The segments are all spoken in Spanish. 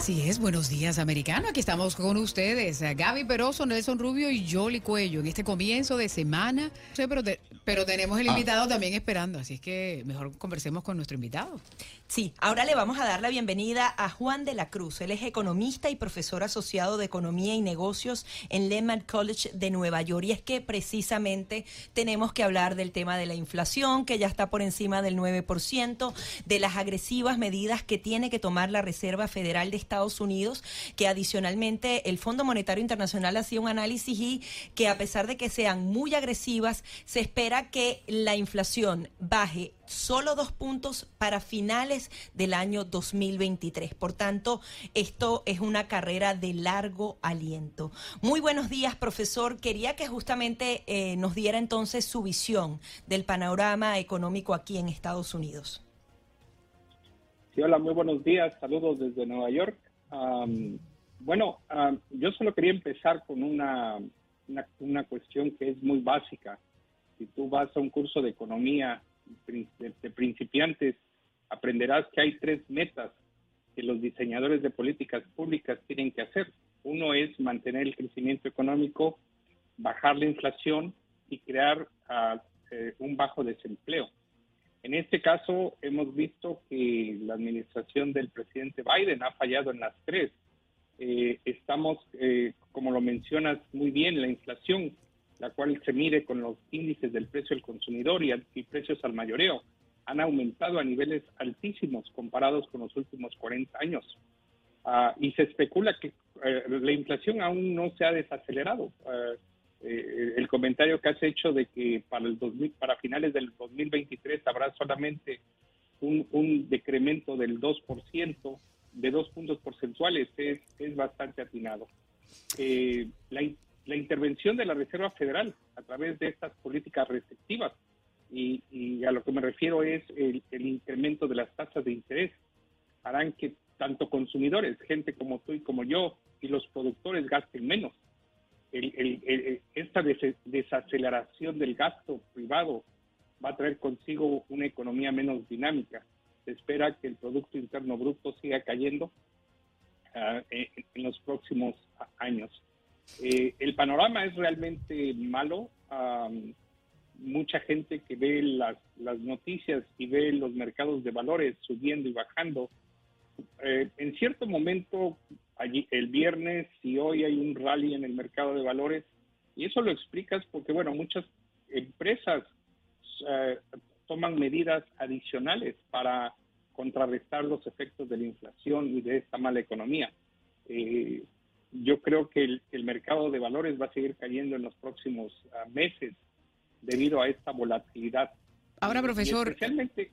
Así es, buenos días americano. Aquí estamos con ustedes, Gaby Peroso, Nelson Rubio y Jolly Cuello en este comienzo de semana. pero, pero tenemos el ah. invitado también esperando, así es que mejor conversemos con nuestro invitado. Sí, ahora le vamos a dar la bienvenida a Juan de la Cruz. Él es economista y profesor asociado de Economía y Negocios en Lehman College de Nueva York. Y es que precisamente tenemos que hablar del tema de la inflación, que ya está por encima del 9%, de las agresivas medidas que tiene que tomar la Reserva Federal de Estados Unidos, que adicionalmente el Fondo Monetario Internacional ha sido un análisis y que a pesar de que sean muy agresivas, se espera que la inflación baje solo dos puntos para finales del año 2023. Por tanto, esto es una carrera de largo aliento. Muy buenos días, profesor. Quería que justamente eh, nos diera entonces su visión del panorama económico aquí en Estados Unidos. Sí, hola, muy buenos días. Saludos desde Nueva York. bueno, yo solo quería empezar con una, una, una cuestión que es muy básica. Si tú vas a un curso de economía de principiantes, aprenderás que hay tres metas que los diseñadores de políticas públicas tienen que hacer. Uno es mantener el crecimiento económico, bajar la inflación y crear ah, eh, un bajo desempleo. En este caso, hemos visto que la administración del presidente Biden ha fallado en las tres. Eh, estamos, eh, como lo mencionas muy bien, la inflación la cual se mide con los índices del precio del consumidor y, precios al mayoreo, han aumentado a niveles altísimos comparados con los últimos 40 años. Ah, y se especula que eh, la inflación aún no se ha desacelerado. Ah, eh, el comentario que has hecho de que para, el 2000, para finales del 2023 habrá solamente un, decremento del 2%, de dos puntos porcentuales, es, es bastante atinado. Eh, la, la intervención de la Reserva Federal a través de estas políticas restrictivas. Y, a lo que me refiero es el, incremento de las tasas de interés. Harán que tanto consumidores, gente como tú y como yo, y los productores gasten menos. Esta desaceleración del gasto privado va a traer consigo una economía menos dinámica. Se espera que el Producto Interno Bruto siga cayendo ah, en los próximos años. Eh, el panorama es realmente malo. mucha gente que ve las, noticias y ve los mercados de valores subiendo y bajando. Eh, en cierto momento, allí, el viernes y hoy hay un rally en el mercado de valores y eso lo explicas porque, bueno, muchas empresas eh, toman medidas adicionales para contrarrestar los efectos de la inflación y de esta mala economía. Eh, yo creo que el, mercado de valores va a seguir cayendo en los próximos ah, meses debido a esta volatilidad. Ahora, profesor, especialmente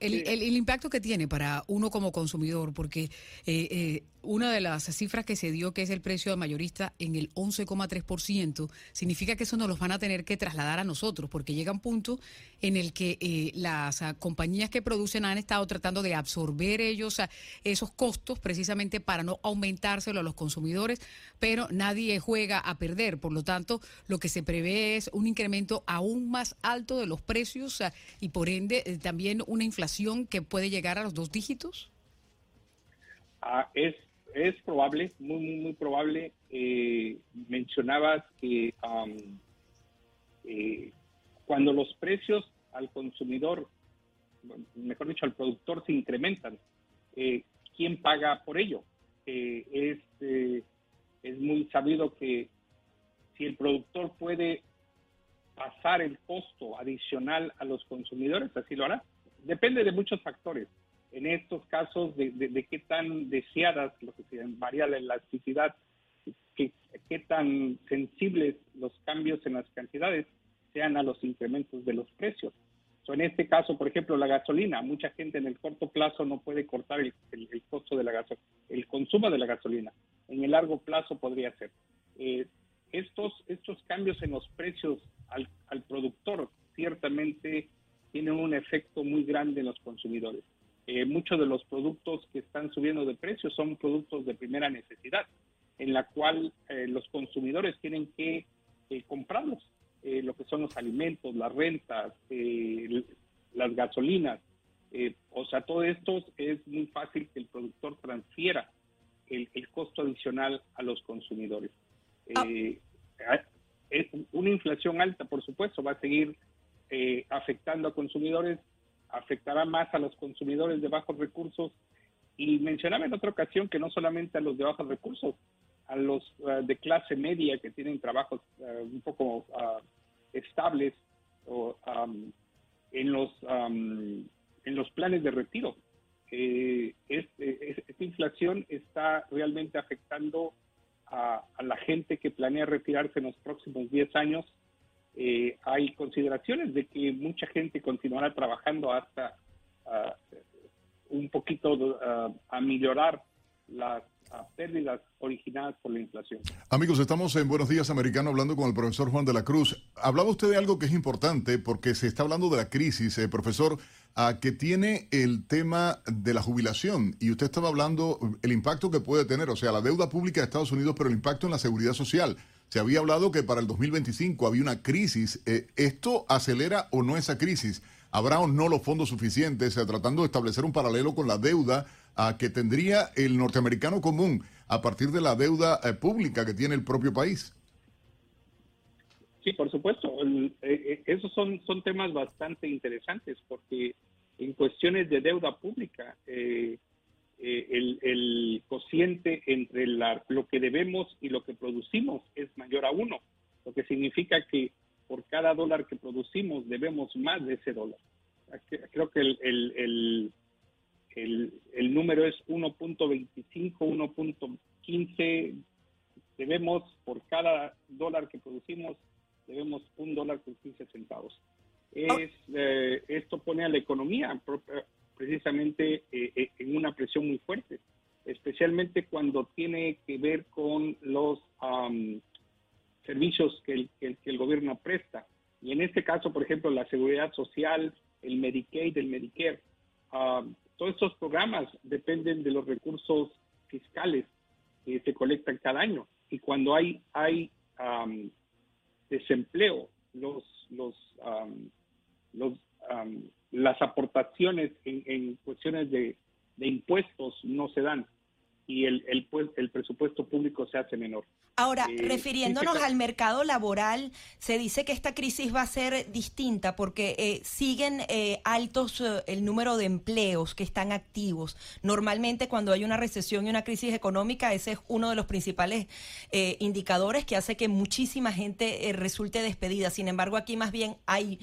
el, el, impacto que tiene para uno como consumidor, porque eh, eh, una de las cifras que se dio, que es el precio mayorista en el 11,3%, significa que eso nos los van a tener que trasladar a nosotros, porque llega un punto en el que eh, las ah, compañías que producen han estado tratando de absorber ellos ah, esos costos precisamente para no aumentárselo a los consumidores, pero nadie juega a perder. Por lo tanto, lo que se prevé es un incremento aún más alto de los precios ah, y por ende también una inflación que puede llegar a los dos dígitos. es es probable, muy, muy, probable. Eh, mencionabas que eh, cuando los precios al consumidor, mejor dicho, al productor se incrementan, eh, ¿quién paga por ello? es, es muy sabido que si el productor puede pasar el costo adicional a los consumidores, así lo hará. Depende de muchos factores en estos casos de, qué tan deseadas, lo que se varía la elasticidad, qué, qué tan sensibles los cambios en las cantidades sean a los incrementos de los precios. en este caso, por ejemplo, la gasolina, mucha gente en el corto plazo no puede cortar el, costo de la el consumo de la gasolina. En el largo plazo podría ser. Eh, estos, estos cambios en los precios al, al productor ciertamente tienen un efecto muy grande en los consumidores. Eh, muchos de los productos que están subiendo de precio son productos de primera necesidad, en la cual eh, los consumidores tienen que eh, comprarlos, lo que son los alimentos, las rentas, las gasolinas. o sea, todo esto es muy fácil que el productor transfiera el, costo adicional a los consumidores. Ah. una inflación alta, por supuesto, va a seguir afectando a consumidores afectará más a los consumidores de bajos recursos y mencionaba en otra ocasión que no solamente a los de bajos recursos, a los eh, de clase media que tienen trabajos eh, un poco uh, estables o en los en los planes de retiro. Eh, esta inflación está realmente afectando a, a, la gente que planea retirarse en los próximos 10 años eh, hay consideraciones de que mucha gente continuará trabajando hasta ah, un poquito ah, a mejorar las ah, pérdidas originadas por la inflación. Amigos, estamos en Buenos Días Americano hablando con el profesor Juan de la Cruz. Hablaba usted de algo que es importante porque se está hablando de la crisis, eh, profesor, que tiene el tema de la jubilación y usted estaba hablando el impacto que puede tener, o sea, la deuda pública de Estados Unidos, pero el impacto en la seguridad social. Se había hablado que para el 2025 había una crisis. Eh, ¿Esto acelera o no esa crisis? ¿Habrá o no los fondos suficientes eh, tratando de establecer un paralelo con la deuda a que tendría el norteamericano común a partir de la deuda eh, pública que tiene el propio país? Sí, por supuesto. esos son, son temas bastante interesantes porque en cuestiones de deuda pública, eh, el, cociente entre lo que debemos y lo que producimos es mayor a uno, lo que significa que por cada dólar que producimos debemos más de ese dólar. Creo que el, el, número es 1.25, 1.15. Debemos, por cada dólar que producimos, debemos un dólar con 15 centavos. Es, eh, esto pone a la economía precisamente eh, eh, en una presión muy fuerte, especialmente cuando tiene que ver con los servicios que el, que, el, gobierno presta. Y en este caso, por ejemplo, la seguridad social, el Medicaid, el Medicare, todos estos programas dependen de los recursos fiscales que se colectan cada año. Y cuando hay, hay desempleo, los, los, los las aportaciones en, cuestiones de, impuestos no se dan y el, el, el presupuesto público se hace menor. Ahora, eh, refiriéndonos al mercado laboral, se dice que esta crisis va a ser distinta porque eh, siguen eh, altos el número de empleos que están activos. Normalmente cuando hay una recesión y una crisis económica, ese es uno de los principales indicadores que hace que muchísima gente resulte despedida. Sin embargo, aquí más bien hay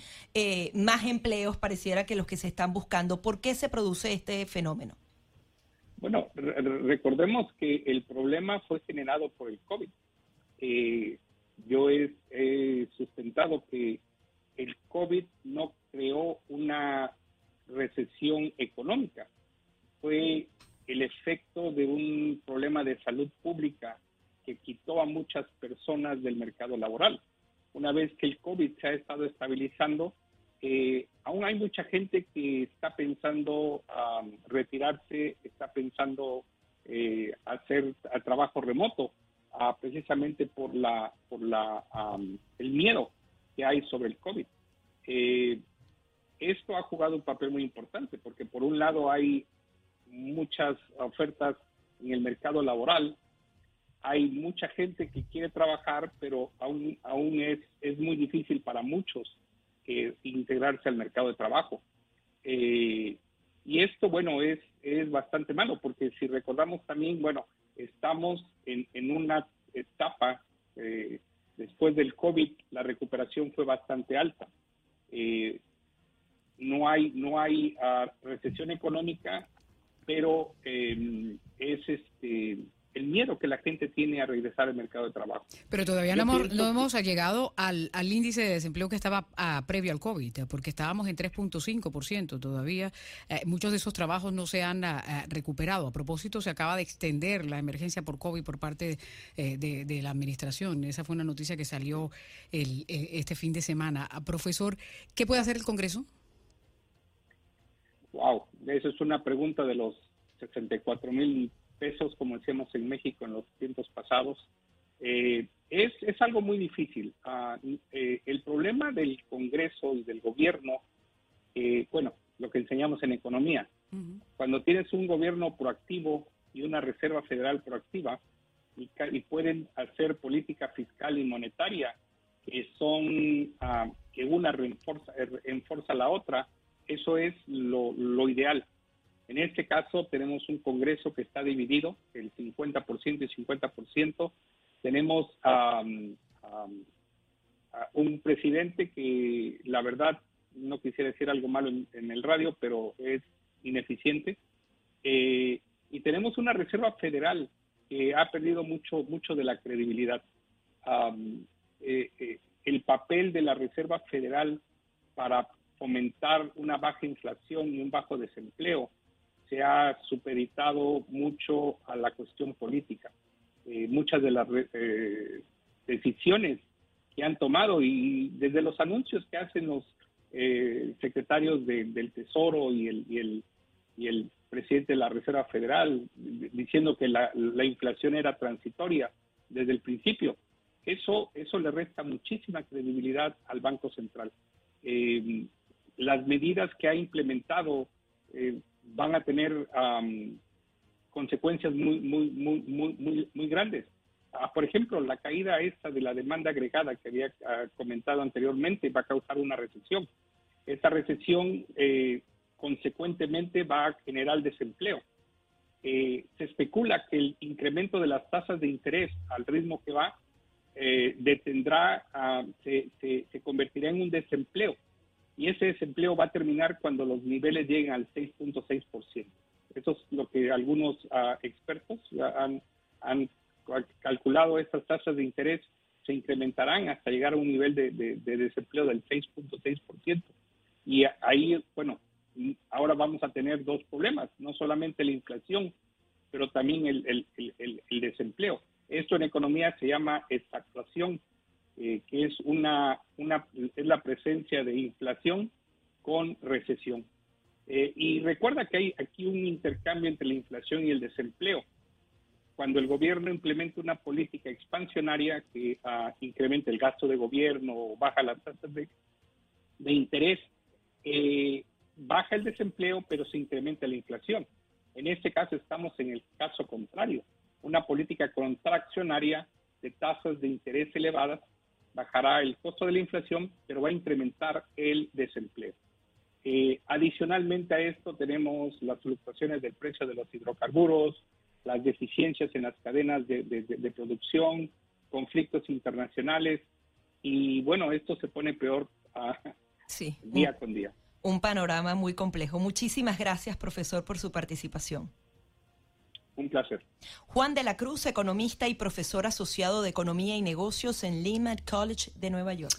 más empleos, pareciera que los que se están buscando. ¿Por qué se produce este fenómeno? Bueno, recordemos que el problema fue generado por el COVID. Eh, yo he, sustentado que el COVID no creó una recesión económica, fue el efecto de un problema de salud pública que quitó a muchas personas del mercado laboral. Una vez que el COVID se ha estado estabilizando, eh, aún hay mucha gente que está pensando retirarse, está pensando eh, hacer trabajo remoto, ah, precisamente por la por la el miedo que hay sobre el COVID. Eh, esto ha jugado un papel muy importante porque por un lado hay muchas ofertas en el mercado laboral, hay mucha gente que quiere trabajar, pero aún aún es es muy difícil para muchos integrarse al mercado de trabajo. Eh, esto, bueno, es, es bastante malo, porque si recordamos también, bueno, estamos en, en una etapa, eh, después del COVID, la recuperación fue bastante alta. Eh, no hay, no hay ah, recesión económica, pero es este el miedo que la gente tiene a regresar al mercado de trabajo. Pero todavía no hemos, no hemos, llegado al, al, índice de desempleo que estaba ah, previo al COVID, porque estábamos en 3.5% todavía. Eh, muchos de esos trabajos no se han ah, ah, recuperado. A propósito, se acaba de extender la emergencia por COVID por parte eh, de, la administración. Esa fue una noticia que salió el, este fin de semana. profesor, ¿qué puede hacer el Congreso? Wow, esa es una pregunta de los 64 mil pesos, como decíamos en México en los tiempos pasados. Eh, es, es, algo muy difícil. Ah, eh, el problema del Congreso y del gobierno, eh, bueno, lo que enseñamos en economía, cuando tienes un gobierno proactivo y una Reserva Federal proactiva y, y pueden hacer política fiscal y monetaria que son, ah, que una reforza, a la otra, eso es lo. En este caso tenemos un Congreso que está dividido, el 50% y 50%, tenemos a un presidente que la verdad no quisiera decir algo malo en, el radio, pero es ineficiente. Eh, y tenemos una Reserva Federal que ha perdido mucho, mucho de la credibilidad. Eh, eh, el papel de la Reserva Federal para fomentar una baja inflación y un bajo desempleo se ha superitado mucho a la cuestión política. Eh, muchas de las eh, decisiones que han tomado y desde los anuncios que hacen los eh, secretarios del Tesoro y el, y, el, y el presidente de la Reserva Federal diciendo que la, la inflación era transitoria desde el principio. Eso, eso le resta muchísima credibilidad al Banco Central. las medidas que ha implementado van a tener consecuencias muy, muy, muy, muy, muy, muy grandes. Ah, por ejemplo, la caída esta de la demanda agregada que había ah, comentado anteriormente va a causar una recesión. Esta recesión eh, consecuentemente va a generar desempleo. Eh, se especula que el incremento de las tasas de interés al ritmo que va eh, detendrá, ah, se, se, se, convertirá en un desempleo. Y ese desempleo va a terminar cuando los niveles lleguen al 6.6%. Eso es lo que algunos ah, expertos han, han, calculado. Estas tasas de interés se incrementarán hasta llegar a un nivel de, desempleo del 6.6%. Y ahí, bueno, ahora vamos a tener dos problemas, no solamente la inflación, pero también el, desempleo. Esto en economía se llama estagflación, eh, que es, una, una, es la presencia de inflación con recesión. Eh, y recuerda que hay aquí un intercambio entre la inflación y el desempleo. Cuando el gobierno implementa una política expansionaria que uh, incrementa el gasto de gobierno o baja las tasas de, de interés, eh, baja el desempleo, pero se incrementa la inflación. En este caso estamos en el caso contrario. Una política contraccionaria de tasas de interés elevadas bajará el costo de la inflación, pero va a incrementar el desempleo. Eh, adicionalmente a esto tenemos las fluctuaciones del precio de los hidrocarburos, las deficiencias en las cadenas de, producción, conflictos internacionales y bueno, esto se pone peor día con día. Un panorama muy complejo. Muchísimas gracias, profesor, por su participación. Un placer. Juan de la Cruz, economista y profesor asociado de Economía y Negocios en Lehman College de Nueva York.